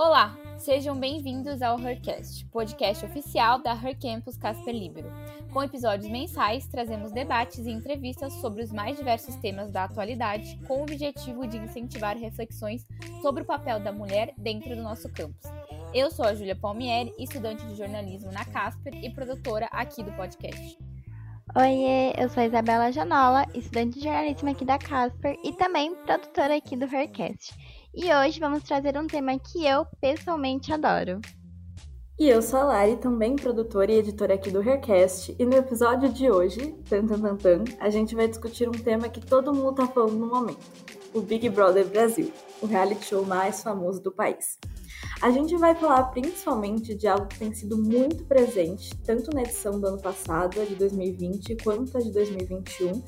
Olá, sejam bem-vindos ao Hercast, podcast oficial da Her Campus Casper Libero. Com episódios mensais, trazemos debates e entrevistas sobre os mais diversos temas da atualidade, com o objetivo de incentivar reflexões sobre o papel da mulher dentro do nosso campus. Eu sou a Júlia Palmieri, estudante de jornalismo na Casper e produtora aqui do podcast. Oiê, eu sou a Isabela Janola, estudante de jornalismo aqui da Casper e também produtora aqui do Hercast. E hoje vamos trazer um tema que eu pessoalmente adoro. E eu sou a Lari, também produtora e editora aqui do Haircast, e no episódio de hoje, tan, tan, tan, tan, a gente vai discutir um tema que todo mundo tá falando no momento: o Big Brother Brasil, o reality show mais famoso do país. A gente vai falar principalmente de algo que tem sido muito presente, tanto na edição do ano passado, a de 2020, quanto a de 2021,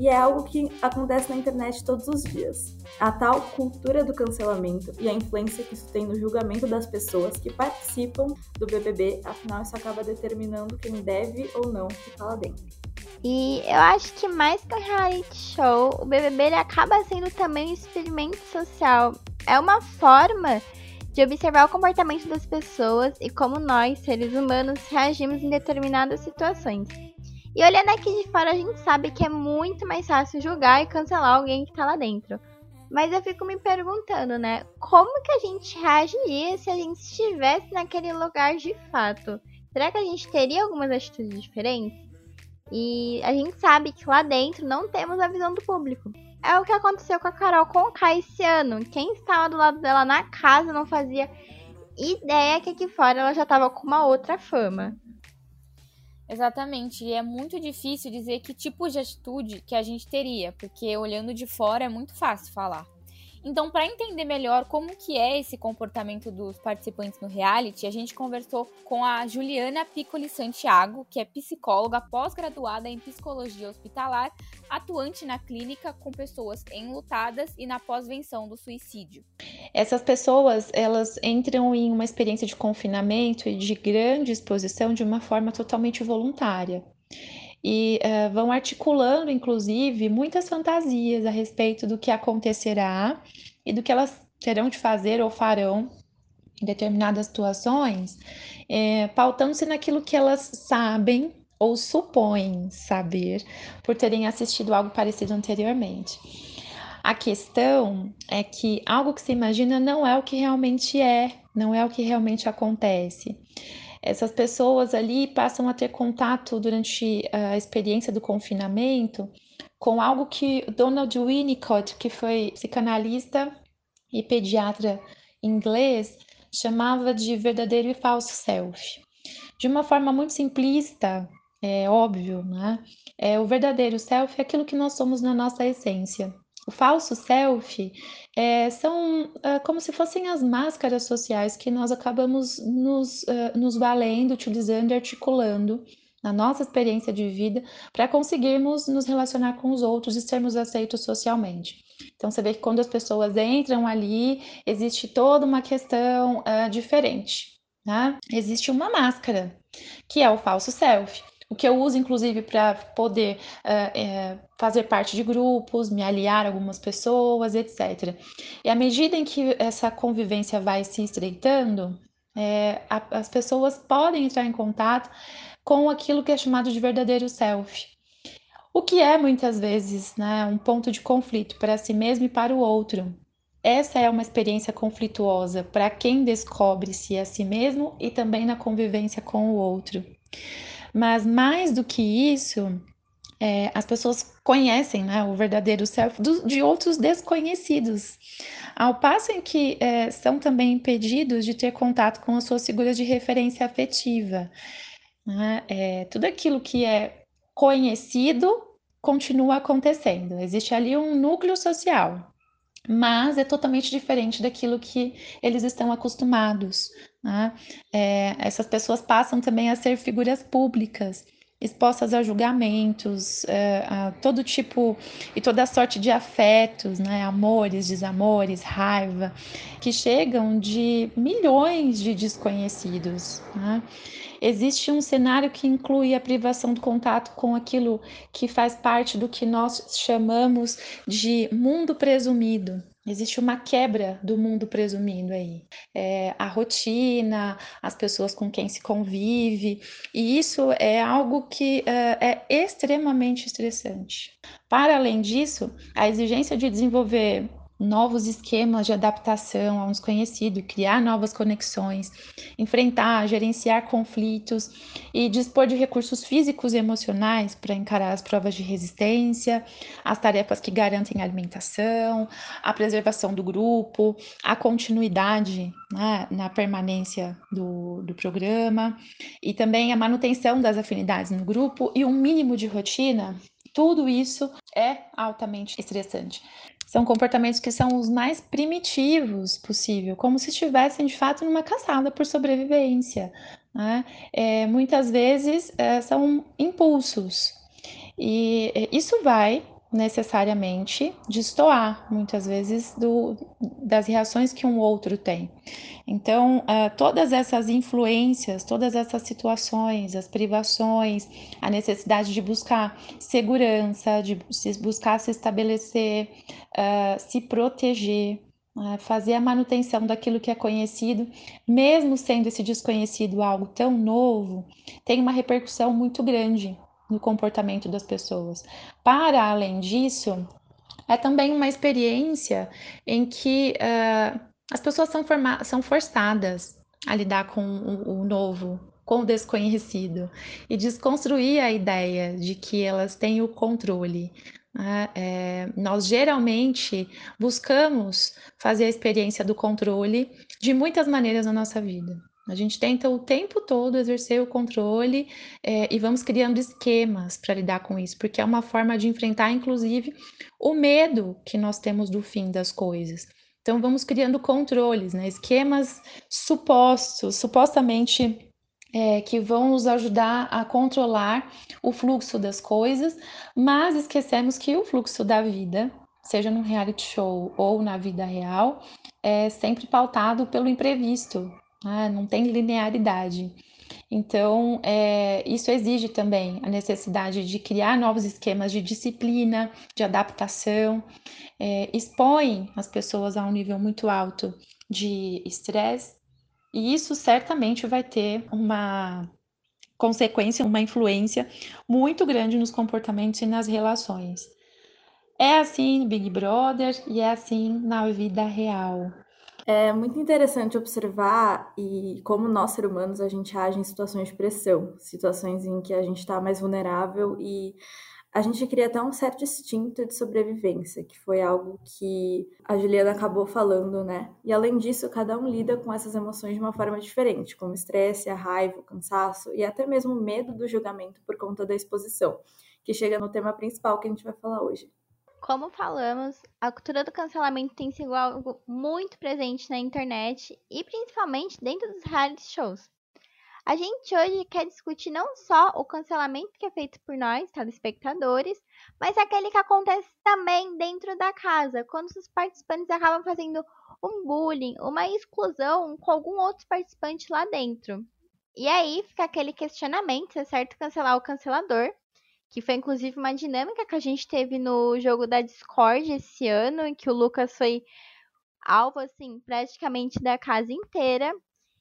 e é algo que acontece na internet todos os dias. A tal cultura do cancelamento e a influência que isso tem no julgamento das pessoas que participam do BBB, afinal isso acaba determinando quem deve ou não ficar lá dentro. E eu acho que mais que um reality show, o BBB ele acaba sendo também um experimento social. É uma forma de observar o comportamento das pessoas e como nós, seres humanos, reagimos em determinadas situações. E olhando aqui de fora, a gente sabe que é muito mais fácil julgar e cancelar alguém que tá lá dentro. Mas eu fico me perguntando, né? Como que a gente reagiria se a gente estivesse naquele lugar de fato? Será que a gente teria algumas atitudes diferentes? E a gente sabe que lá dentro não temos a visão do público. É o que aconteceu com a Carol Conká esse ano. Quem estava do lado dela na casa não fazia ideia que aqui fora ela já estava com uma outra fama. Exatamente, e é muito difícil dizer que tipo de atitude que a gente teria, porque olhando de fora é muito fácil falar. Então, para entender melhor como que é esse comportamento dos participantes no reality, a gente conversou com a Juliana Piccoli Santiago, que é psicóloga pós-graduada em psicologia hospitalar, atuante na clínica com pessoas enlutadas e na pós-venção do suicídio. Essas pessoas, elas entram em uma experiência de confinamento e de grande exposição de uma forma totalmente voluntária e uh, vão articulando, inclusive, muitas fantasias a respeito do que acontecerá e do que elas terão de fazer ou farão em determinadas situações, é, pautando-se naquilo que elas sabem ou supõem saber por terem assistido algo parecido anteriormente. A questão é que algo que se imagina não é o que realmente é, não é o que realmente acontece essas pessoas ali passam a ter contato durante a experiência do confinamento com algo que Donald Winnicott, que foi psicanalista e pediatra inglês, chamava de verdadeiro e falso self. De uma forma muito simplista, é óbvio, né? É, o verdadeiro self é aquilo que nós somos na nossa essência. O falso self é, são é, como se fossem as máscaras sociais que nós acabamos nos, uh, nos valendo, utilizando e articulando na nossa experiência de vida para conseguirmos nos relacionar com os outros e sermos aceitos socialmente. Então você vê que quando as pessoas entram ali, existe toda uma questão uh, diferente. Né? Existe uma máscara, que é o falso self o que eu uso, inclusive, para poder uh, é, fazer parte de grupos, me aliar a algumas pessoas, etc. E à medida em que essa convivência vai se estreitando, é, a, as pessoas podem entrar em contato com aquilo que é chamado de verdadeiro self. O que é muitas vezes né, um ponto de conflito para si mesmo e para o outro. Essa é uma experiência conflituosa para quem descobre-se a si mesmo e também na convivência com o outro. Mas mais do que isso, é, as pessoas conhecem né, o verdadeiro self do, de outros desconhecidos, ao passo em que é, são também impedidos de ter contato com as suas figuras de referência afetiva. Né? É, tudo aquilo que é conhecido continua acontecendo, existe ali um núcleo social, mas é totalmente diferente daquilo que eles estão acostumados. Né? É, essas pessoas passam também a ser figuras públicas, expostas a julgamentos, é, a todo tipo e toda sorte de afetos, né? amores, desamores, raiva, que chegam de milhões de desconhecidos. Né? Existe um cenário que inclui a privação do contato com aquilo que faz parte do que nós chamamos de mundo presumido, Existe uma quebra do mundo presumindo aí. É, a rotina, as pessoas com quem se convive, e isso é algo que uh, é extremamente estressante. Para além disso, a exigência de desenvolver novos esquemas de adaptação a um desconhecido, criar novas conexões, enfrentar, gerenciar conflitos e dispor de recursos físicos e emocionais para encarar as provas de resistência, as tarefas que garantem a alimentação, a preservação do grupo, a continuidade né, na permanência do, do programa e também a manutenção das afinidades no grupo e um mínimo de rotina tudo isso é altamente estressante. São comportamentos que são os mais primitivos possível, como se estivessem de fato numa caçada por sobrevivência. Né? É, muitas vezes é, são impulsos, e é, isso vai necessariamente destoar, muitas vezes, do, das reações que um outro tem. Então, uh, todas essas influências, todas essas situações, as privações, a necessidade de buscar segurança, de buscar se estabelecer, uh, se proteger, uh, fazer a manutenção daquilo que é conhecido, mesmo sendo esse desconhecido algo tão novo, tem uma repercussão muito grande no comportamento das pessoas. Para além disso, é também uma experiência em que uh, as pessoas são, são forçadas a lidar com o, o novo, com o desconhecido e desconstruir a ideia de que elas têm o controle. Né? É, nós geralmente buscamos fazer a experiência do controle de muitas maneiras na nossa vida. A gente tenta o tempo todo exercer o controle é, e vamos criando esquemas para lidar com isso, porque é uma forma de enfrentar, inclusive, o medo que nós temos do fim das coisas. Então, vamos criando controles, né? esquemas supostos, supostamente é, que vão nos ajudar a controlar o fluxo das coisas, mas esquecemos que o fluxo da vida, seja no reality show ou na vida real, é sempre pautado pelo imprevisto, né? não tem linearidade. Então, é, isso exige também a necessidade de criar novos esquemas de disciplina, de adaptação, é, expõe as pessoas a um nível muito alto de estresse, e isso certamente vai ter uma consequência, uma influência muito grande nos comportamentos e nas relações. É assim Big Brother e é assim na vida real. É muito interessante observar e como nós, seres humanos, a gente age em situações de pressão, situações em que a gente está mais vulnerável e a gente cria até um certo instinto de sobrevivência, que foi algo que a Juliana acabou falando, né? E além disso, cada um lida com essas emoções de uma forma diferente, como estresse, a raiva, o cansaço e até mesmo o medo do julgamento por conta da exposição, que chega no tema principal que a gente vai falar hoje. Como falamos, a cultura do cancelamento tem sido algo muito presente na internet e principalmente dentro dos reality shows. A gente hoje quer discutir não só o cancelamento que é feito por nós, telespectadores, mas aquele que acontece também dentro da casa, quando os participantes acabam fazendo um bullying, uma exclusão com algum outro participante lá dentro. E aí fica aquele questionamento se é certo cancelar o cancelador, que foi inclusive uma dinâmica que a gente teve no jogo da Discord esse ano, em que o Lucas foi alvo, assim, praticamente da casa inteira.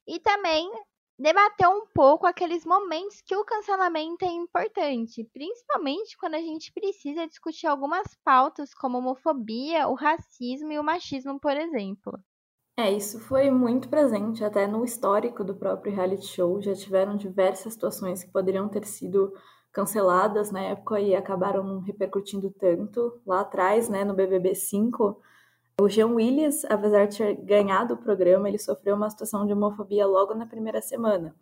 E também debater um pouco aqueles momentos que o cancelamento é importante, principalmente quando a gente precisa discutir algumas pautas como homofobia, o racismo e o machismo, por exemplo. É, isso foi muito presente até no histórico do próprio reality show. Já tiveram diversas situações que poderiam ter sido canceladas na época e acabaram não repercutindo tanto. Lá atrás, né, no BBB 5, o Jean Willis, apesar de ter ganhado o programa, ele sofreu uma situação de homofobia logo na primeira semana.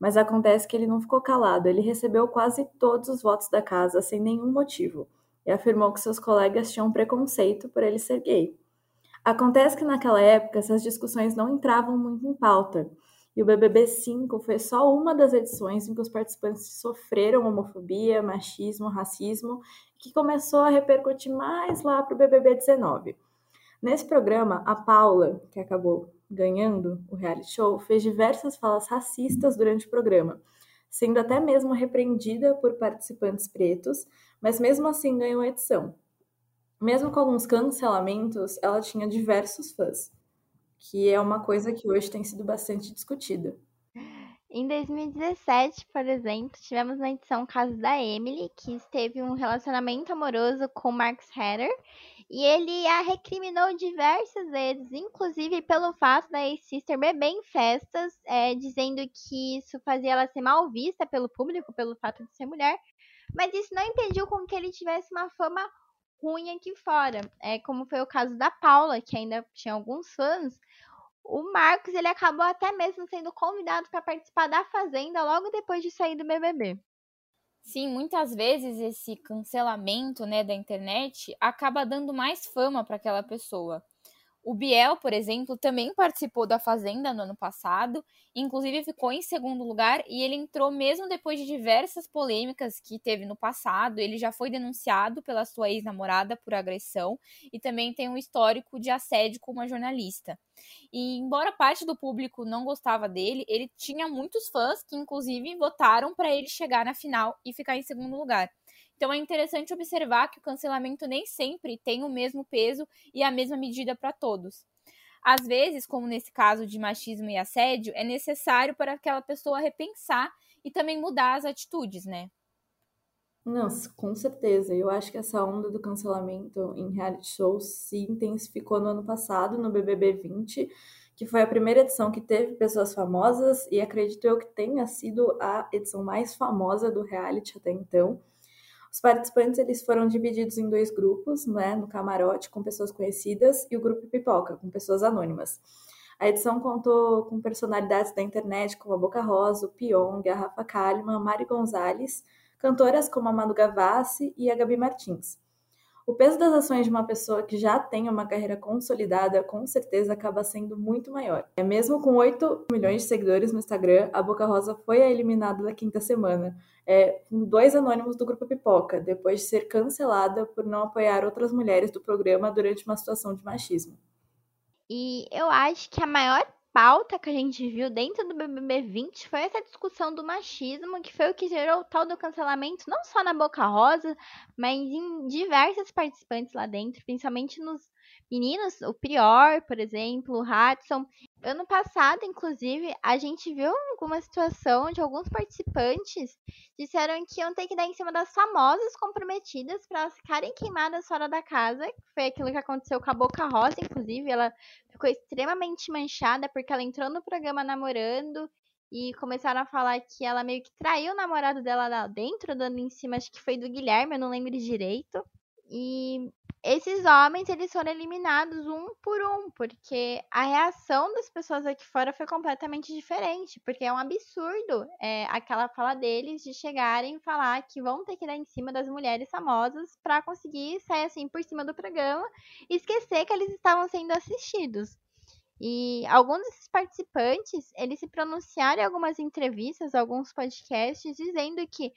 Mas acontece que ele não ficou calado, ele recebeu quase todos os votos da casa sem nenhum motivo e afirmou que seus colegas tinham preconceito por ele ser gay. Acontece que naquela época essas discussões não entravam muito em pauta e o BBB 5 foi só uma das edições em que os participantes sofreram homofobia, machismo, racismo, que começou a repercutir mais lá para o BBB 19. Nesse programa, a Paula, que acabou ganhando o reality show, fez diversas falas racistas durante o programa, sendo até mesmo repreendida por participantes pretos, mas mesmo assim ganhou a edição. mesmo com alguns cancelamentos, ela tinha diversos fãs, que é uma coisa que hoje tem sido bastante discutida. Em 2017, por exemplo, tivemos na edição Caso da Emily, que teve um relacionamento amoroso com Marcus Hatter, e ele a recriminou diversas vezes, inclusive pelo fato da ex-sister beber em festas, é, dizendo que isso fazia ela ser mal vista pelo público, pelo fato de ser mulher, mas isso não impediu com que ele tivesse uma fama ruim aqui fora, é, como foi o caso da Paula, que ainda tinha alguns fãs, o Marcos ele acabou até mesmo sendo convidado para participar da Fazenda logo depois de sair do BBB. Sim, muitas vezes esse cancelamento né, da internet acaba dando mais fama para aquela pessoa. O Biel, por exemplo, também participou da Fazenda no ano passado, inclusive ficou em segundo lugar e ele entrou mesmo depois de diversas polêmicas que teve no passado. Ele já foi denunciado pela sua ex-namorada por agressão e também tem um histórico de assédio com uma jornalista. E embora parte do público não gostava dele, ele tinha muitos fãs que inclusive votaram para ele chegar na final e ficar em segundo lugar. Então é interessante observar que o cancelamento nem sempre tem o mesmo peso e a mesma medida para todos. Às vezes, como nesse caso de machismo e assédio, é necessário para aquela pessoa repensar e também mudar as atitudes, né? Não, com certeza. Eu acho que essa onda do cancelamento em reality shows se intensificou no ano passado, no BBB 20, que foi a primeira edição que teve pessoas famosas e acredito eu que tenha sido a edição mais famosa do reality até então. Os participantes eles foram divididos em dois grupos, né, no camarote com pessoas conhecidas e o grupo pipoca com pessoas anônimas. A edição contou com personalidades da internet como a Boca Rosa, o Pyong, a Rafa Kalimann, Mari Gonzalez, cantoras como a Manu Gavassi e a Gabi Martins. O peso das ações de uma pessoa que já tem uma carreira consolidada com certeza acaba sendo muito maior. É mesmo com 8 milhões de seguidores no Instagram, a Boca Rosa foi a eliminada da quinta semana, é, com dois anônimos do grupo Pipoca, depois de ser cancelada por não apoiar outras mulheres do programa durante uma situação de machismo. E eu acho que a maior pauta que a gente viu dentro do BBB 20 foi essa discussão do machismo, que foi o que gerou o tal do cancelamento, não só na Boca Rosa, mas em diversas participantes lá dentro, principalmente nos meninos, o Prior, por exemplo, o Hudson. Ano passado, inclusive, a gente viu alguma situação de alguns participantes disseram que iam ter que dar em cima das famosas comprometidas para elas ficarem queimadas fora da casa. Foi aquilo que aconteceu com a Boca Rosa, inclusive. Ela ficou extremamente manchada porque ela entrou no programa namorando e começaram a falar que ela meio que traiu o namorado dela lá dentro, dando em cima, acho que foi do Guilherme, eu não lembro direito. E esses homens eles foram eliminados um por um, porque a reação das pessoas aqui fora foi completamente diferente, porque é um absurdo é, aquela fala deles de chegarem e falar que vão ter que dar em cima das mulheres famosas para conseguir sair assim por cima do programa e esquecer que eles estavam sendo assistidos. E alguns desses participantes, eles se pronunciaram em algumas entrevistas, alguns podcasts, dizendo que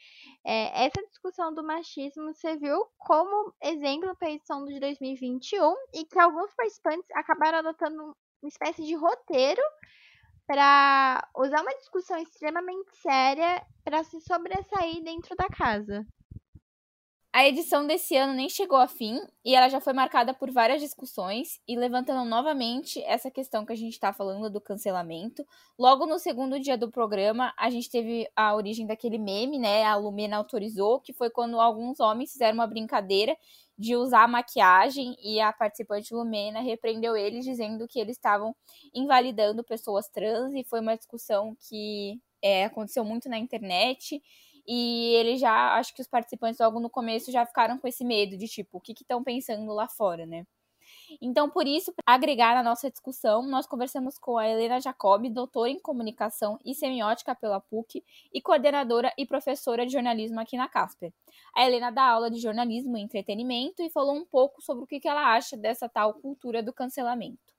é, essa discussão do machismo serviu como exemplo para a edição de 2021 e que alguns participantes acabaram adotando uma espécie de roteiro para usar uma discussão extremamente séria para se sobressair dentro da casa. A edição desse ano nem chegou a fim e ela já foi marcada por várias discussões e levantando novamente essa questão que a gente está falando do cancelamento. Logo no segundo dia do programa, a gente teve a origem daquele meme, né? A Lumena autorizou, que foi quando alguns homens fizeram uma brincadeira de usar maquiagem e a participante Lumena repreendeu eles dizendo que eles estavam invalidando pessoas trans e foi uma discussão que é, aconteceu muito na internet e ele já, acho que os participantes logo no começo já ficaram com esse medo de tipo, o que estão pensando lá fora, né? Então, por isso, para agregar na nossa discussão, nós conversamos com a Helena Jacob, doutora em comunicação e semiótica pela PUC e coordenadora e professora de jornalismo aqui na Casper. A Helena dá aula de jornalismo e entretenimento e falou um pouco sobre o que ela acha dessa tal cultura do cancelamento.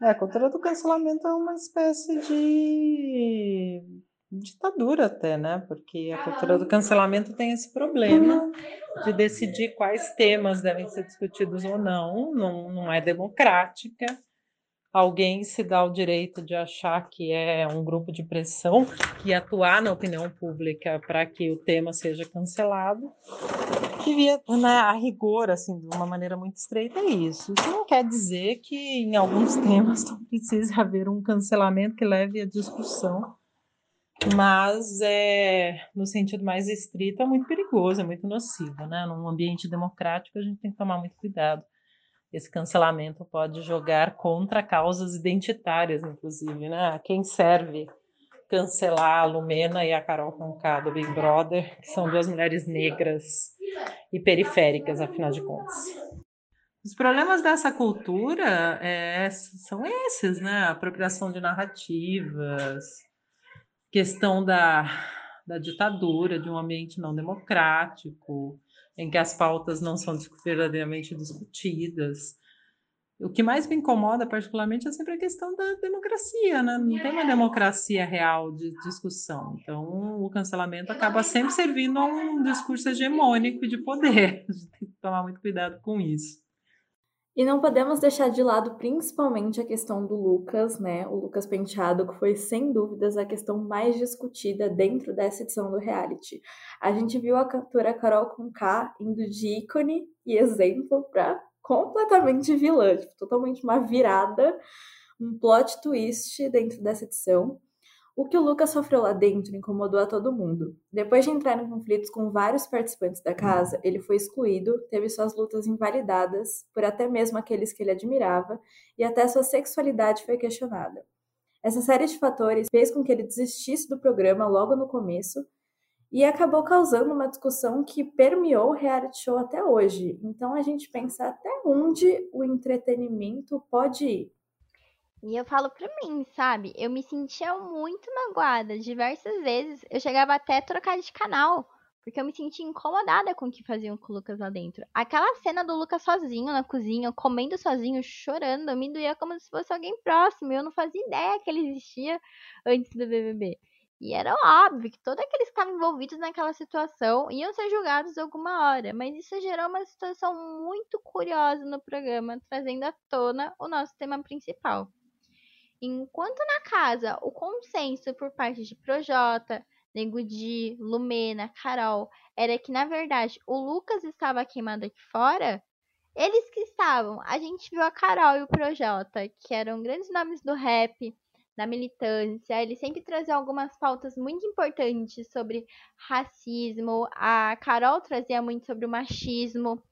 É, a cultura do cancelamento é uma espécie de ditadura até, né? Porque a cultura do cancelamento tem esse problema de decidir quais temas devem ser discutidos ou não, não, não é democrática. alguém se dá o direito de achar que é um grupo de pressão e atuar na opinião pública para que o tema seja cancelado. Devia, né, a rigor, assim, de uma maneira muito estreita, é isso. Isso não quer dizer que em alguns temas não precise haver um cancelamento que leve à discussão, mas é, no sentido mais estrito é muito perigoso, é muito nocivo, né? Num ambiente democrático a gente tem que tomar muito cuidado esse cancelamento pode jogar contra causas identitárias, inclusive, né? A quem serve cancelar a Lumena e a Carol Conká do Big Brother, que são duas mulheres negras e periféricas, afinal de contas. Os problemas dessa cultura é, são esses, né? Apropriação de narrativas, questão da, da ditadura, de um ambiente não democrático, em que as pautas não são verdadeiramente discutidas. O que mais me incomoda particularmente é sempre a questão da democracia, né? Não tem uma democracia real de discussão. Então, o cancelamento acaba sempre servindo a um discurso hegemônico de poder. A gente tem que tomar muito cuidado com isso. E não podemos deixar de lado principalmente a questão do Lucas, né? O Lucas Penteado, que foi sem dúvidas a questão mais discutida dentro dessa edição do reality. A gente viu a cantora Carol Conká indo de ícone e exemplo para completamente vilã, tipo, totalmente uma virada, um plot twist dentro dessa edição. O que o Lucas sofreu lá dentro incomodou a todo mundo. Depois de entrar em conflitos com vários participantes da casa, ele foi excluído, teve suas lutas invalidadas por até mesmo aqueles que ele admirava e até sua sexualidade foi questionada. Essa série de fatores fez com que ele desistisse do programa logo no começo e acabou causando uma discussão que permeou o reality show até hoje. Então a gente pensa até onde o entretenimento pode ir. E eu falo pra mim, sabe? Eu me sentia muito magoada diversas vezes. Eu chegava até a trocar de canal. Porque eu me sentia incomodada com o que faziam com o Lucas lá dentro. Aquela cena do Lucas sozinho na cozinha, comendo sozinho, chorando, me doía como se fosse alguém próximo. Eu não fazia ideia que ele existia antes do BBB. E era óbvio que todos aqueles que estavam envolvidos naquela situação iam ser julgados alguma hora. Mas isso gerou uma situação muito curiosa no programa, trazendo à tona o nosso tema principal. Enquanto na casa o consenso por parte de Projota, Nego Di, Lumena, Carol era que na verdade o Lucas estava queimado aqui fora, eles que estavam, a gente viu a Carol e o Projota, que eram grandes nomes do rap, da militância, eles sempre traziam algumas pautas muito importantes sobre racismo, a Carol trazia muito sobre o machismo.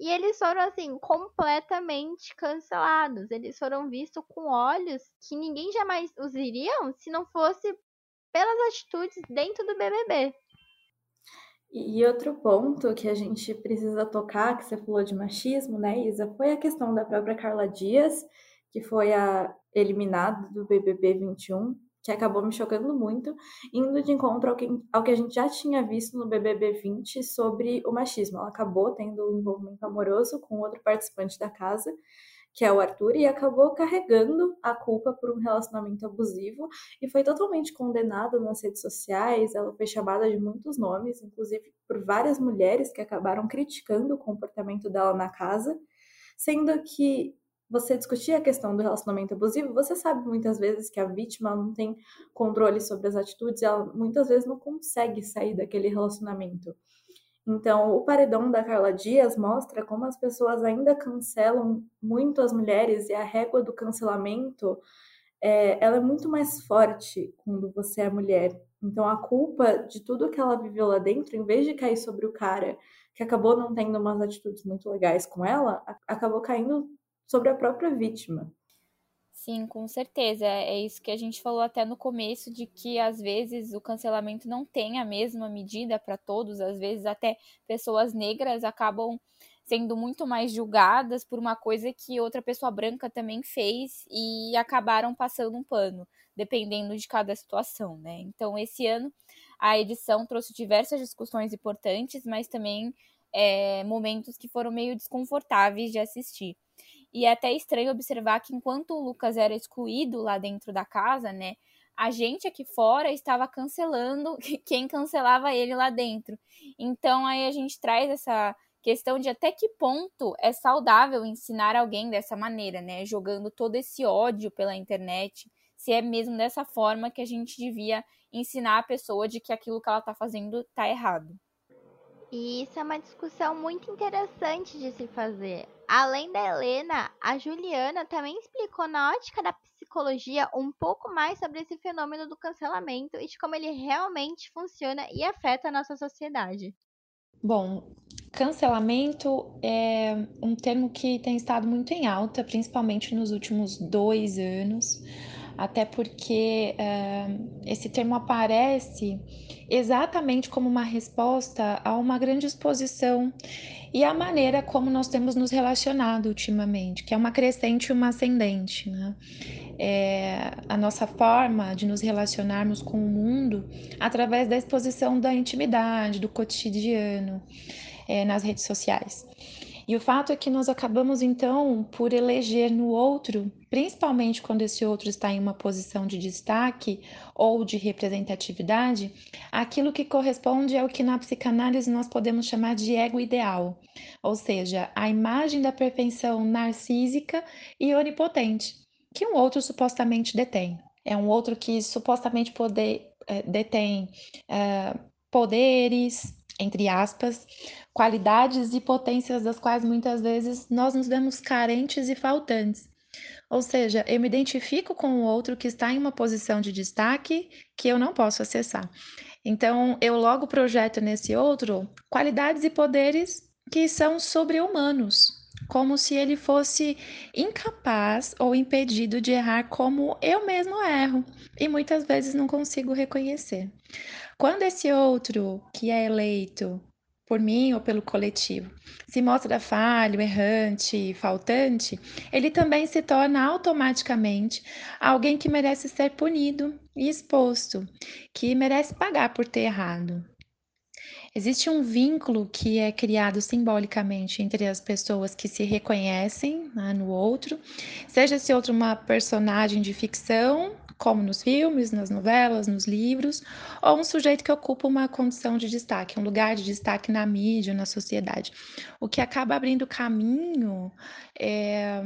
E eles foram, assim, completamente cancelados. Eles foram vistos com olhos que ninguém jamais os iriam se não fosse pelas atitudes dentro do BBB. E outro ponto que a gente precisa tocar, que você falou de machismo, né, Isa, foi a questão da própria Carla Dias, que foi a eliminada do BBB 21 que acabou me chocando muito, indo de encontro ao que, ao que a gente já tinha visto no BBB 20 sobre o machismo. Ela acabou tendo um envolvimento amoroso com outro participante da casa, que é o Arthur, e acabou carregando a culpa por um relacionamento abusivo e foi totalmente condenada nas redes sociais. Ela foi chamada de muitos nomes, inclusive por várias mulheres que acabaram criticando o comportamento dela na casa, sendo que você discutir a questão do relacionamento abusivo, você sabe muitas vezes que a vítima não tem controle sobre as atitudes ela muitas vezes não consegue sair daquele relacionamento. Então, o paredão da Carla Dias mostra como as pessoas ainda cancelam muito as mulheres e a régua do cancelamento é, ela é muito mais forte quando você é mulher. Então, a culpa de tudo que ela viveu lá dentro, em vez de cair sobre o cara que acabou não tendo umas atitudes muito legais com ela, acabou caindo sobre a própria vítima. Sim, com certeza. É isso que a gente falou até no começo, de que às vezes o cancelamento não tem a mesma medida para todos, às vezes até pessoas negras acabam sendo muito mais julgadas por uma coisa que outra pessoa branca também fez e acabaram passando um pano, dependendo de cada situação, né? Então, esse ano a edição trouxe diversas discussões importantes, mas também é, momentos que foram meio desconfortáveis de assistir. E é até estranho observar que enquanto o Lucas era excluído lá dentro da casa, né? A gente aqui fora estava cancelando quem cancelava ele lá dentro. Então aí a gente traz essa questão de até que ponto é saudável ensinar alguém dessa maneira, né? Jogando todo esse ódio pela internet, se é mesmo dessa forma que a gente devia ensinar a pessoa de que aquilo que ela está fazendo está errado. E isso é uma discussão muito interessante de se fazer. Além da Helena, a Juliana também explicou na ótica da psicologia um pouco mais sobre esse fenômeno do cancelamento e de como ele realmente funciona e afeta a nossa sociedade. Bom, cancelamento é um termo que tem estado muito em alta, principalmente nos últimos dois anos até porque uh, esse termo aparece exatamente como uma resposta a uma grande exposição e a maneira como nós temos nos relacionado ultimamente, que é uma crescente e uma ascendente. Né? É a nossa forma de nos relacionarmos com o mundo através da exposição da intimidade, do cotidiano é, nas redes sociais. E o fato é que nós acabamos então por eleger no outro, principalmente quando esse outro está em uma posição de destaque ou de representatividade, aquilo que corresponde ao que na psicanálise nós podemos chamar de ego ideal, ou seja, a imagem da perfeição narcísica e onipotente que um outro supostamente detém. É um outro que supostamente poder, é, detém é, poderes, entre aspas, qualidades e potências das quais muitas vezes nós nos vemos carentes e faltantes. Ou seja, eu me identifico com o outro que está em uma posição de destaque que eu não posso acessar. Então, eu logo projeto nesse outro qualidades e poderes que são sobre-humanos, como se ele fosse incapaz ou impedido de errar como eu mesmo erro, e muitas vezes não consigo reconhecer. Quando esse outro que é eleito por mim ou pelo coletivo se mostra falho, errante, faltante, ele também se torna automaticamente alguém que merece ser punido e exposto, que merece pagar por ter errado. Existe um vínculo que é criado simbolicamente entre as pessoas que se reconhecem né, no outro, seja esse outro uma personagem de ficção como nos filmes, nas novelas, nos livros, ou um sujeito que ocupa uma condição de destaque, um lugar de destaque na mídia, na sociedade, o que acaba abrindo caminho é,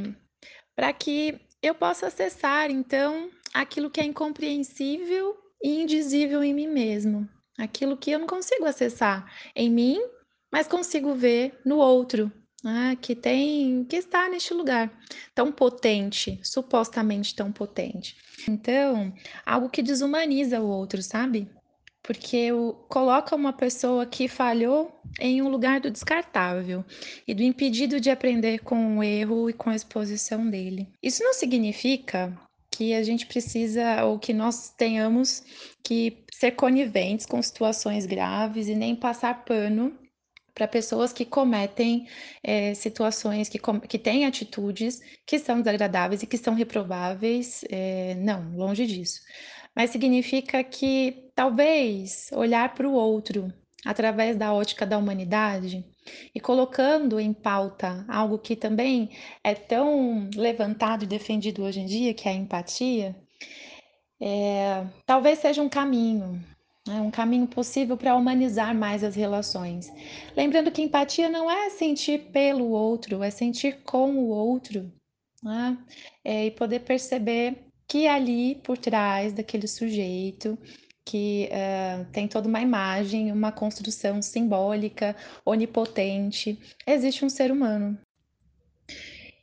para que eu possa acessar, então, aquilo que é incompreensível e indizível em mim mesmo, aquilo que eu não consigo acessar em mim, mas consigo ver no outro, né, que tem, que está neste lugar tão potente, supostamente tão potente. Então, algo que desumaniza o outro, sabe? Porque coloca uma pessoa que falhou em um lugar do descartável e do impedido de aprender com o erro e com a exposição dele. Isso não significa que a gente precisa ou que nós tenhamos que ser coniventes com situações graves e nem passar pano para pessoas que cometem é, situações, que, com, que têm atitudes que são desagradáveis e que são reprováveis. É, não, longe disso. Mas significa que talvez olhar para o outro através da ótica da humanidade e colocando em pauta algo que também é tão levantado e defendido hoje em dia, que é a empatia, é, talvez seja um caminho, é um caminho possível para humanizar mais as relações. Lembrando que empatia não é sentir pelo outro, é sentir com o outro. Né? É, e poder perceber que ali por trás daquele sujeito que uh, tem toda uma imagem, uma construção simbólica, onipotente, existe um ser humano.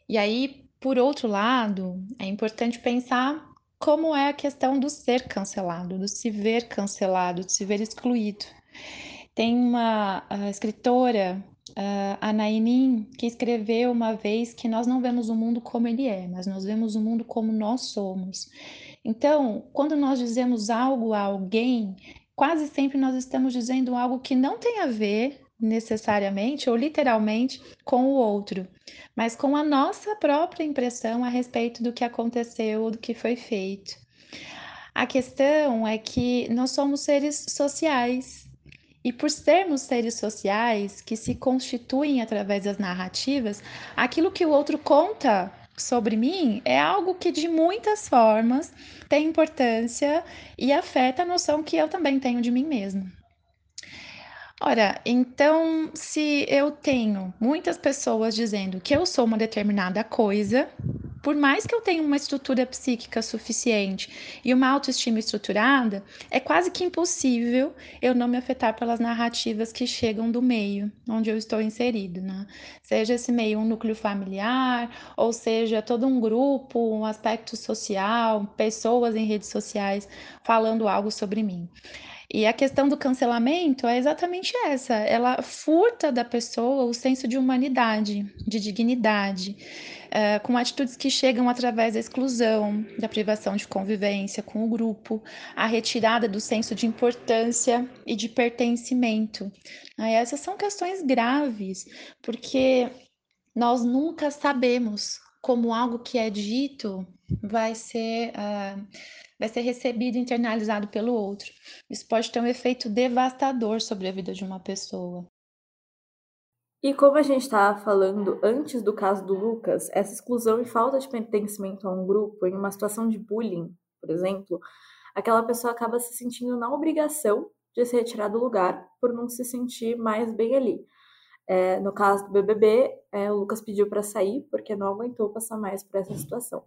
E aí, por outro lado, é importante pensar como é a questão do ser cancelado, do se ver cancelado, de se ver excluído. Tem uma escritora, uh, Anaí Nin, que escreveu uma vez que nós não vemos o mundo como ele é, mas nós vemos o mundo como nós somos. Então, quando nós dizemos algo a alguém, quase sempre nós estamos dizendo algo que não tem a ver necessariamente ou literalmente com o outro, mas com a nossa própria impressão a respeito do que aconteceu ou do que foi feito. A questão é que nós somos seres sociais. E por sermos seres sociais que se constituem através das narrativas, aquilo que o outro conta sobre mim é algo que de muitas formas tem importância e afeta a noção que eu também tenho de mim mesmo. Ora, então, se eu tenho muitas pessoas dizendo que eu sou uma determinada coisa, por mais que eu tenha uma estrutura psíquica suficiente e uma autoestima estruturada, é quase que impossível eu não me afetar pelas narrativas que chegam do meio onde eu estou inserido, né? Seja esse meio um núcleo familiar, ou seja todo um grupo, um aspecto social, pessoas em redes sociais falando algo sobre mim. E a questão do cancelamento é exatamente essa. Ela furta da pessoa o senso de humanidade, de dignidade, uh, com atitudes que chegam através da exclusão, da privação de convivência com o grupo, a retirada do senso de importância e de pertencimento. Uh, essas são questões graves, porque nós nunca sabemos como algo que é dito vai ser. Uh, vai ser recebido internalizado pelo outro. Isso pode ter um efeito devastador sobre a vida de uma pessoa. E como a gente estava falando antes do caso do Lucas, essa exclusão e falta de pertencimento a um grupo, em uma situação de bullying, por exemplo, aquela pessoa acaba se sentindo na obrigação de se retirar do lugar por não se sentir mais bem ali. É, no caso do BBB, é, o Lucas pediu para sair porque não aguentou passar mais por essa situação.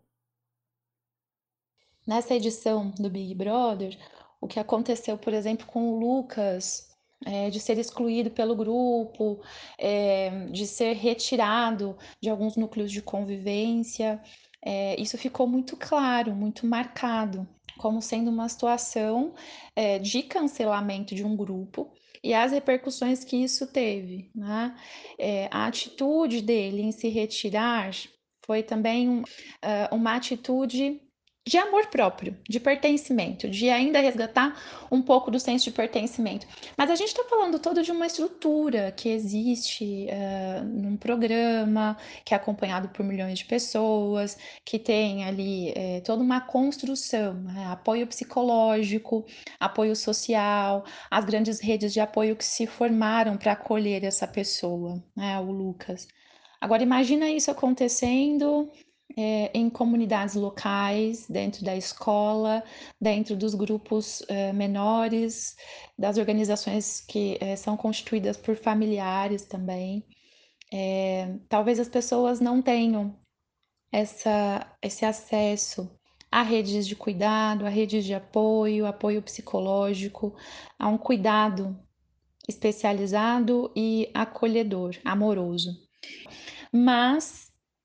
Nessa edição do Big Brother, o que aconteceu, por exemplo, com o Lucas, é, de ser excluído pelo grupo, é, de ser retirado de alguns núcleos de convivência, é, isso ficou muito claro, muito marcado, como sendo uma situação é, de cancelamento de um grupo e as repercussões que isso teve. Né? É, a atitude dele em se retirar foi também uh, uma atitude de amor próprio, de pertencimento, de ainda resgatar um pouco do senso de pertencimento. Mas a gente está falando todo de uma estrutura que existe uh, num programa, que é acompanhado por milhões de pessoas, que tem ali uh, toda uma construção, né? apoio psicológico, apoio social, as grandes redes de apoio que se formaram para acolher essa pessoa, né? o Lucas. Agora imagina isso acontecendo é, em comunidades locais, dentro da escola, dentro dos grupos é, menores, das organizações que é, são constituídas por familiares também. talvez as pessoas não tenham essa, esse acesso a redes de cuidado, a redes de apoio, apoio psicológico, a um cuidado especializado e acolhedor, amoroso. Mas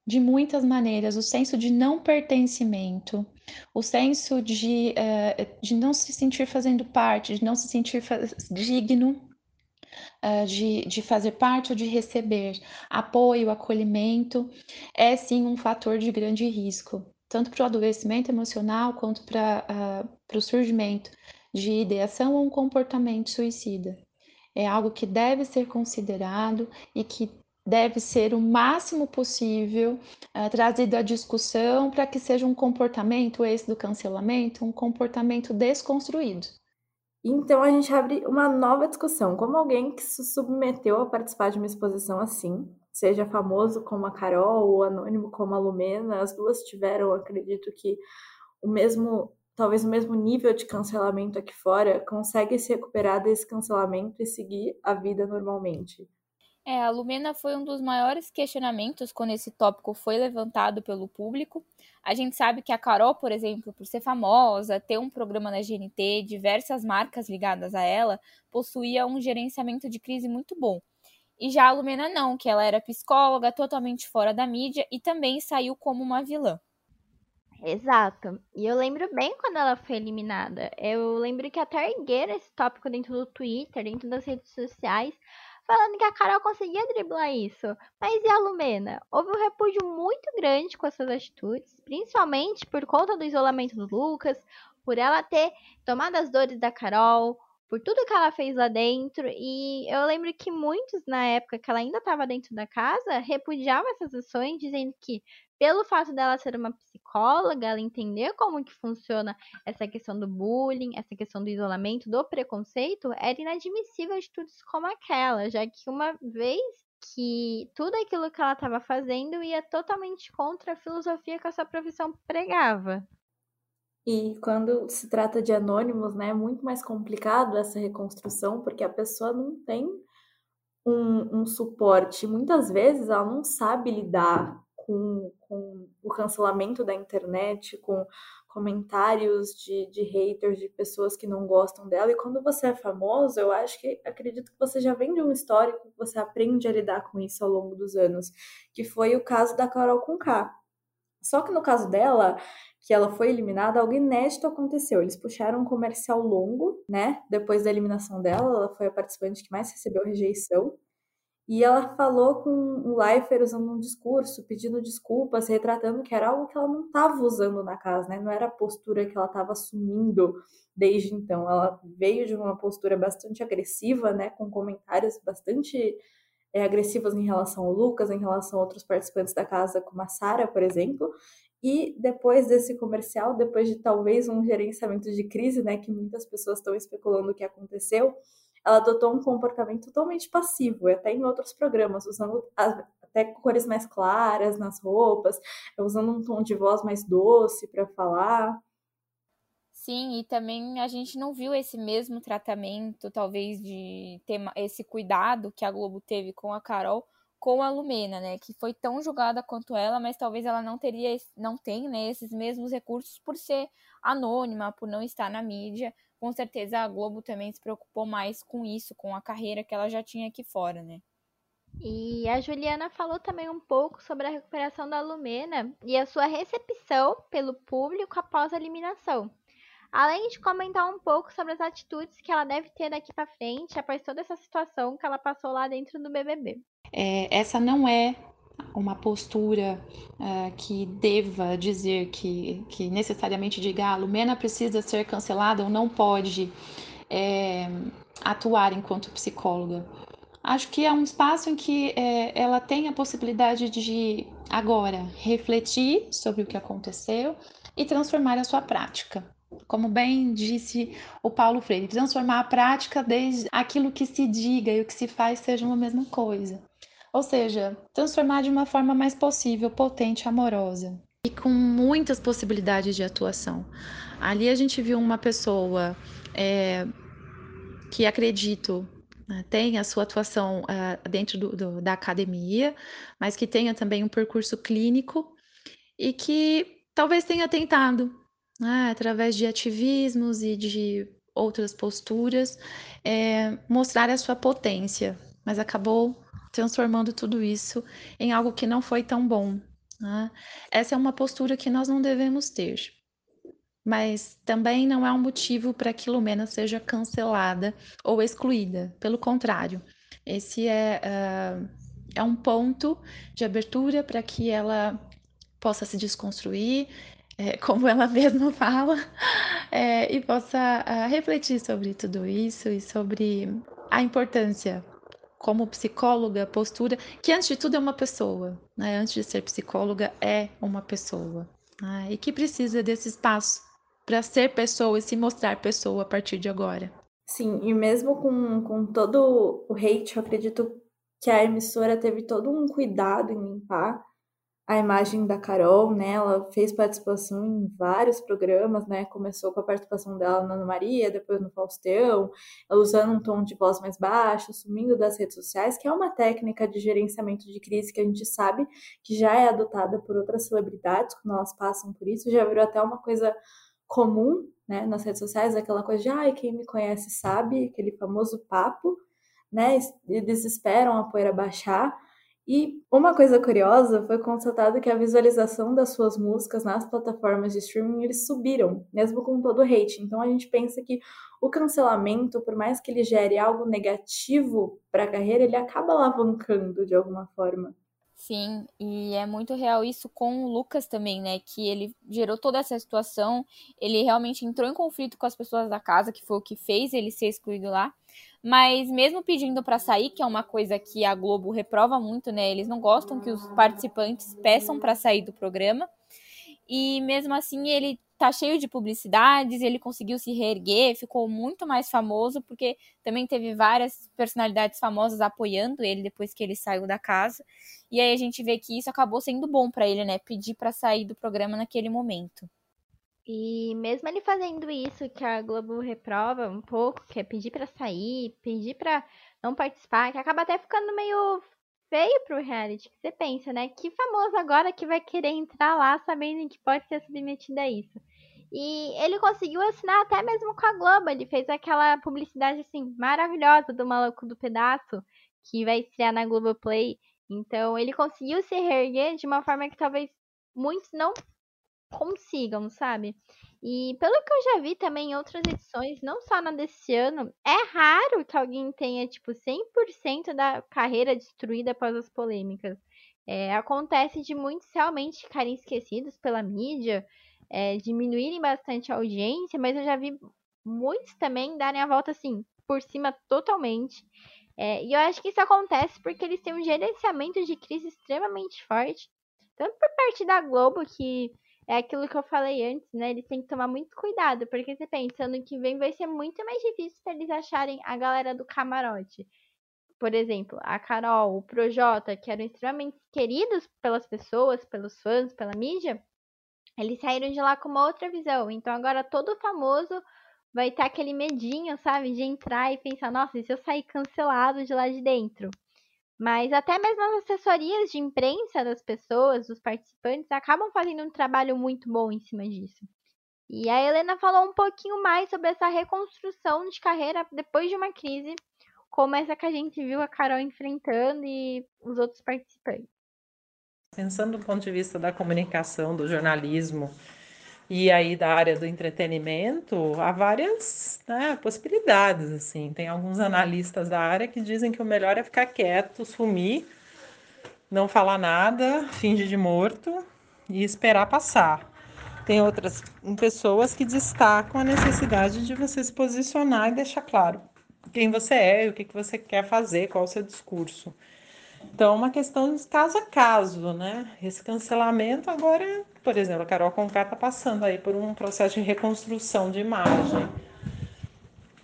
de muitas maneiras, o senso de não pertencimento, o senso de, uh, de não se sentir fazendo parte, de não se sentir digno uh, de, de fazer parte ou de receber apoio, acolhimento, é sim um fator de grande risco, tanto para o adoecimento emocional quanto para uh, o surgimento de ideação ou um comportamento suicida. É algo que deve ser considerado e que deve ser o máximo possível uh, trazido à discussão para que seja um comportamento, esse do cancelamento, um comportamento desconstruído. Então a gente abre uma nova discussão. Como alguém que se submeteu a participar de uma exposição assim, seja famoso como a Carol ou anônimo como a Lumena, as duas tiveram, acredito que, o mesmo, talvez o mesmo nível de cancelamento aqui fora, consegue se recuperar desse cancelamento e seguir a vida normalmente. É, a Lumena foi um dos maiores questionamentos quando esse tópico foi levantado pelo público. A gente sabe que a Carol, por exemplo, por ser famosa, ter um programa na GNT, diversas marcas ligadas a ela, possuía um gerenciamento de crise muito bom. E já a Lumena não, que ela era psicóloga, totalmente fora da mídia e também saiu como uma vilã. Exato. E eu lembro bem quando ela foi eliminada. Eu lembro que até ergueram esse tópico dentro do Twitter, dentro das redes sociais, falando que a Carol conseguia driblar isso. Mas e a Lumena? Houve um repúdio muito grande com as suas atitudes, principalmente por conta do isolamento do Lucas, por ela ter tomado as dores da Carol, por tudo que ela fez lá dentro. E eu lembro que muitos, na época que ela ainda estava dentro da casa, repudiavam essas ações, dizendo que pelo fato dela ser uma psicóloga, ela entender como que funciona essa questão do bullying, essa questão do isolamento, do preconceito, era inadmissível atitudes como aquela, já que uma vez que tudo aquilo que ela estava fazendo ia totalmente contra a filosofia que essa profissão pregava. E quando se trata de anônimos, né, é muito mais complicado essa reconstrução, porque a pessoa não tem um, um suporte. Muitas vezes ela não sabe lidar com, com o cancelamento da internet, com comentários de, de haters, de pessoas que não gostam dela. E quando você é famoso, eu acho que acredito que você já vem de um histórico, você aprende a lidar com isso ao longo dos anos, que foi o caso da Carol Conká. Só que no caso dela, que ela foi eliminada, algo inédito aconteceu. Eles puxaram um comercial longo, né? Depois da eliminação dela, ela foi a participante que mais recebeu rejeição. E ela falou com o Leifert usando um discurso, pedindo desculpas, retratando que era algo que ela não estava usando na casa, né? Não era a postura que ela estava assumindo desde então. Ela veio de uma postura bastante agressiva, né? Com comentários bastante é, agressivos em relação ao Lucas, em relação a outros participantes da casa, como a Sara, por exemplo. E depois desse comercial, depois de talvez um gerenciamento de crise, né? Que muitas pessoas estão especulando o que aconteceu ela adotou um comportamento totalmente passivo, até em outros programas, usando até cores mais claras nas roupas, usando um tom de voz mais doce para falar. Sim, e também a gente não viu esse mesmo tratamento, talvez de ter esse cuidado que a Globo teve com a Carol, com a Lumena, né, que foi tão julgada quanto ela, mas talvez ela não teria, não tem, né, esses mesmos recursos por ser anônima, por não estar na mídia, com certeza a Globo também se preocupou mais com isso, com a carreira que ela já tinha aqui fora, né? E a Juliana falou também um pouco sobre a recuperação da Lumena e a sua recepção pelo público após a eliminação. Além de comentar um pouco sobre as atitudes que ela deve ter daqui para frente após toda essa situação que ela passou lá dentro do BBB. É, essa não é uma postura uh, que deva dizer que, que necessariamente diga a ah, Lumena precisa ser cancelada ou não pode é, atuar enquanto psicóloga. Acho que é um espaço em que é, ela tem a possibilidade de agora refletir sobre o que aconteceu e transformar a sua prática. Como bem disse o Paulo Freire, transformar a prática desde aquilo que se diga e o que se faz seja uma mesma coisa. Ou seja, transformar de uma forma mais possível, potente, amorosa e com muitas possibilidades de atuação. Ali a gente viu uma pessoa é, que acredito né, tem a sua atuação uh, dentro do, do, da academia, mas que tenha também um percurso clínico e que talvez tenha tentado, né, através de ativismos e de outras posturas, é, mostrar a sua potência, mas acabou transformando tudo isso em algo que não foi tão bom. Né? Essa é uma postura que nós não devemos ter. Mas também não é um motivo para que Lumena seja cancelada ou excluída. Pelo contrário, esse é, uh, é um ponto de abertura para que ela possa se desconstruir, é, como ela mesma fala, é, e possa uh, refletir sobre tudo isso e sobre a importância como psicóloga, postura, que antes de tudo é uma pessoa, né? Antes de ser psicóloga, é uma pessoa. Né? E que precisa desse espaço para ser pessoa e se mostrar pessoa a partir de agora. Sim, e mesmo com, com todo o hate, eu acredito que a emissora teve todo um cuidado em limpar a imagem da Carol, né? Ela fez participação em vários programas, né? Começou com a participação dela na Ana Maria, depois no Faustão, ela usando um tom de voz mais baixo, sumindo das redes sociais, que é uma técnica de gerenciamento de crise que a gente sabe que já é adotada por outras celebridades quando elas passam por isso, já virou até uma coisa comum, né, nas redes sociais, aquela coisa de, ai, quem me conhece sabe, aquele famoso papo, né? Eles esperam a poeira baixar e uma coisa curiosa foi constatado que a visualização das suas músicas nas plataformas de streaming eles subiram, mesmo com todo o hate. Então a gente pensa que o cancelamento, por mais que ele gere algo negativo para a carreira, ele acaba alavancando de alguma forma. Sim, e é muito real isso com o Lucas também, né? Que ele gerou toda essa situação, ele realmente entrou em conflito com as pessoas da casa, que foi o que fez ele ser excluído lá. Mas mesmo pedindo para sair, que é uma coisa que a Globo reprova muito, né? Eles não gostam que os participantes peçam para sair do programa. E mesmo assim, ele tá cheio de publicidades, ele conseguiu se reerguer, ficou muito mais famoso, porque também teve várias personalidades famosas apoiando ele depois que ele saiu da casa. E aí a gente vê que isso acabou sendo bom para ele, né? Pedir para sair do programa naquele momento. E mesmo ele fazendo isso que a Globo reprova um pouco, que é pedir para sair, pedir para não participar, que acaba até ficando meio feio pro reality, que você pensa, né? Que famoso agora que vai querer entrar lá sabendo que pode ser submetido a isso. E ele conseguiu assinar até mesmo com a Globo. Ele fez aquela publicidade assim maravilhosa do Maluco do Pedaço, que vai estrear na Globoplay. Então ele conseguiu se reerguer de uma forma que talvez muitos não consigam, sabe? E pelo que eu já vi também em outras edições, não só na desse ano, é raro que alguém tenha, tipo, 100% da carreira destruída após as polêmicas. É, acontece de muitos realmente ficarem esquecidos pela mídia, é, diminuírem bastante a audiência, mas eu já vi muitos também darem a volta, assim, por cima totalmente. É, e eu acho que isso acontece porque eles têm um gerenciamento de crise extremamente forte, tanto por parte da Globo, que é aquilo que eu falei antes, né? Eles têm que tomar muito cuidado, porque você pensa, ano que vem vai ser muito mais difícil para eles acharem a galera do camarote. Por exemplo, a Carol, o Projota, que eram extremamente queridos pelas pessoas, pelos fãs, pela mídia, eles saíram de lá com uma outra visão. Então agora todo famoso vai ter aquele medinho, sabe, de entrar e pensar, nossa, e se eu sair cancelado de lá de dentro? Mas até mesmo as assessorias de imprensa das pessoas, dos participantes, acabam fazendo um trabalho muito bom em cima disso. E a Helena falou um pouquinho mais sobre essa reconstrução de carreira depois de uma crise, como essa que a gente viu a Carol enfrentando e os outros participantes. Pensando do ponto de vista da comunicação, do jornalismo, e aí da área do entretenimento, há várias né, possibilidades, assim. Tem alguns analistas da área que dizem que o melhor é ficar quieto, sumir, não falar nada, fingir de morto e esperar passar. Tem outras pessoas que destacam a necessidade de você se posicionar e deixar claro quem você é, o que, você quer fazer, qual o seu discurso. Então, é uma questão de caso a caso, né? Esse cancelamento agora, por exemplo, a Carol Conká está passando aí por um processo de reconstrução de imagem.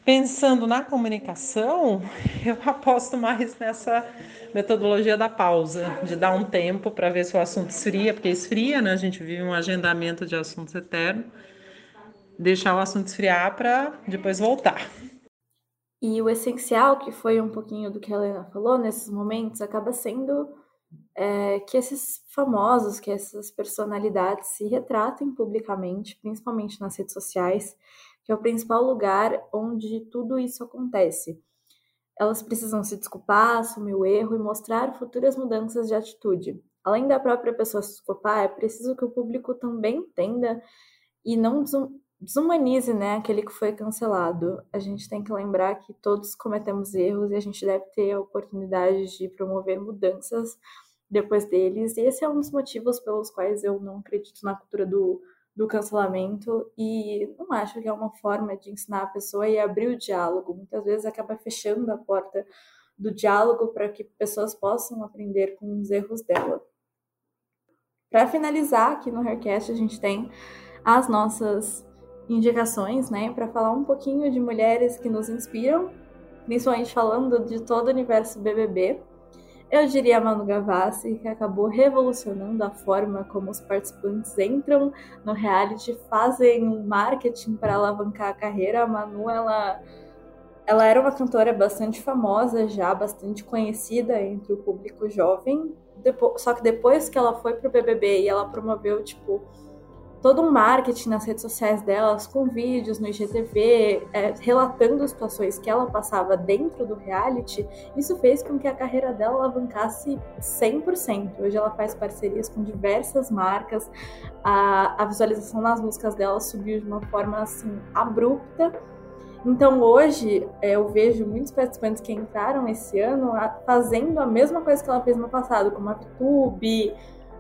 Pensando na comunicação, eu aposto mais nessa metodologia da pausa, de dar um tempo para ver se o assunto esfria, porque esfria, né? A gente vive um agendamento de assuntos eterno. Deixar o assunto esfriar para depois voltar. E o essencial, que foi um pouquinho do que a Helena falou nesses momentos, acaba sendo é, que esses famosos, que essas personalidades se retratem publicamente, principalmente nas redes sociais, que é o principal lugar onde tudo isso acontece. Elas precisam se desculpar, assumir o erro e mostrar futuras mudanças de atitude. Além da própria pessoa se desculpar, é preciso que o público também entenda e não desumanize né, aquele que foi cancelado. A gente tem que lembrar que todos cometemos erros e a gente deve ter a oportunidade de promover mudanças depois deles. E esse é um dos motivos pelos quais eu não acredito na cultura do, do cancelamento e não acho que é uma forma de ensinar a pessoa e abrir o diálogo. Muitas vezes acaba fechando a porta do diálogo para que pessoas possam aprender com os erros dela. Para finalizar, aqui no Haircast a gente tem as nossas indicações, né, para falar um pouquinho de mulheres que nos inspiram, principalmente falando de todo o universo BBB. Eu diria a Manu Gavassi, que acabou revolucionando a forma como os participantes entram no reality, fazem um marketing para alavancar a carreira. A Manu, ela, ela era uma cantora bastante famosa já, bastante conhecida entre o público jovem. Depois, só que depois que ela foi pro BBB e ela promoveu, tipo, todo um marketing nas redes sociais delas, com vídeos no IGTV, é, relatando situações que ela passava dentro do reality, isso fez com que a carreira dela alavancasse 100%. Hoje ela faz parcerias com diversas marcas, a, a visualização nas músicas dela subiu de uma forma assim abrupta. Então hoje é, eu vejo muitos participantes que entraram esse ano fazendo a mesma coisa que ela fez no passado, como a VTube,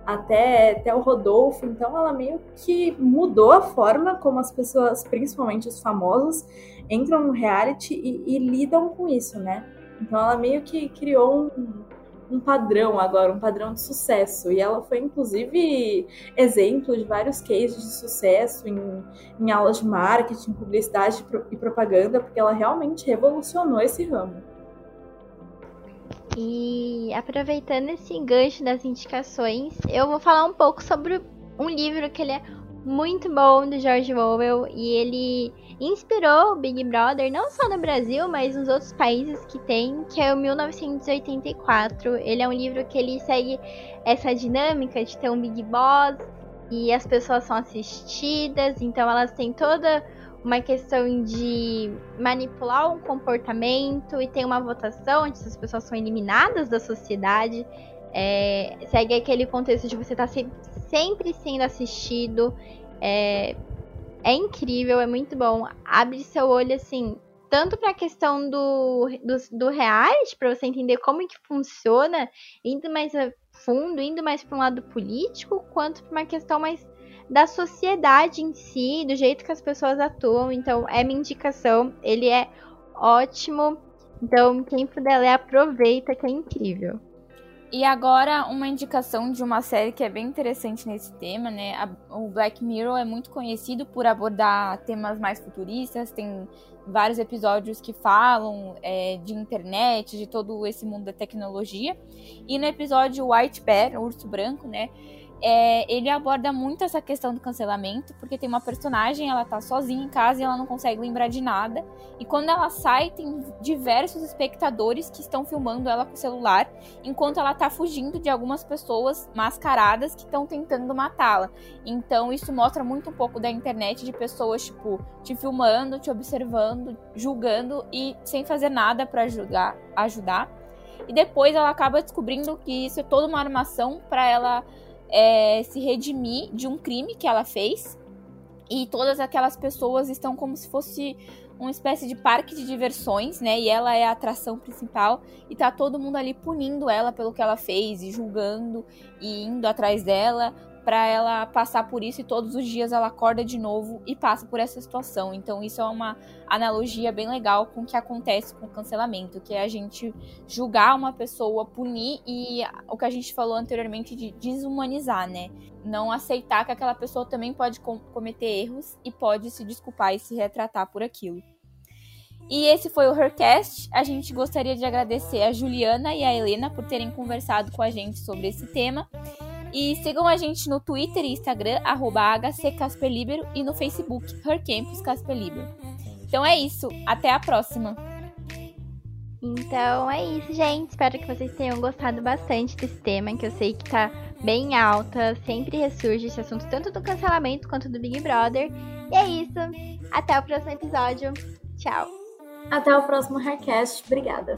até, até o Rodolfo. Então ela meio que mudou a forma como as pessoas, principalmente os famosos, entram no reality e, e lidam com isso, né? Então ela meio que criou um, um padrão agora, um padrão de sucesso. E ela foi, inclusive, exemplo de vários cases de sucesso em, em aulas de marketing, publicidade e propaganda, porque ela realmente revolucionou esse ramo. E aproveitando esse gancho das indicações, eu vou falar um pouco sobre um livro que ele é muito bom do George Orwell e ele inspirou o Big Brother não só no Brasil, mas nos outros países que tem, que é o 1984. Ele é um livro que ele segue essa dinâmica de ter um Big Boss e as pessoas são assistidas, então elas têm toda uma questão de manipular um comportamento e tem uma votação onde essas pessoas são eliminadas da sociedade. É, segue aquele contexto de você estar tá sempre, sempre sendo assistido. É, é incrível, é muito bom. Abre seu olho assim, tanto para a questão do, do, do reality, para você entender como que funciona, indo mais a fundo, indo mais para um lado político, quanto para uma questão mais da sociedade em si, do jeito que as pessoas atuam. Então, é minha indicação. Ele é ótimo. Então, quem puder ler, aproveita, que é incrível. E agora, uma indicação de uma série que é bem interessante nesse tema, né? A, o Black Mirror é muito conhecido por abordar temas mais futuristas, tem vários episódios que falam é, de internet, de todo esse mundo da tecnologia. E no episódio White Bear, Urso Branco, né? É, ele aborda muito essa questão do cancelamento, porque tem uma personagem, ela tá sozinha em casa e ela não consegue lembrar de nada. E quando ela sai, tem diversos espectadores que estão filmando ela com o celular, enquanto ela tá fugindo de algumas pessoas mascaradas que estão tentando matá-la. Então isso mostra muito um pouco da internet de pessoas, tipo, te filmando, te observando, julgando e sem fazer nada para ajudar, ajudar. E depois ela acaba descobrindo que isso é toda uma armação para ela é, se redimir de um crime que ela fez. E todas aquelas pessoas estão como se fosse uma espécie de parque de diversões, né? E ela é a atração principal. E tá todo mundo ali punindo ela pelo que ela fez, e julgando, e indo atrás dela para ela passar por isso e todos os dias ela acorda de novo e passa por essa situação. Então isso é uma analogia bem legal com o que acontece com o cancelamento, que é a gente julgar uma pessoa, punir e o que a gente falou anteriormente de desumanizar, né? Não aceitar que aquela pessoa também pode com cometer erros e pode se desculpar e se retratar por aquilo. E esse foi o Hercast. A gente gostaria de agradecer a Juliana e a Helena por terem conversado com a gente sobre esse tema. E sigam a gente no Twitter e Instagram, arroba HCCasperlibero, e no Facebook, Hercampus Casperlibero. Então é isso, até a próxima! Então é isso, gente. Espero que vocês tenham gostado bastante desse tema, que eu sei que tá bem alta, sempre ressurge esse assunto, tanto do cancelamento quanto do Big Brother. E é isso. Até o próximo episódio. Tchau. Até o próximo Haircast. Obrigada.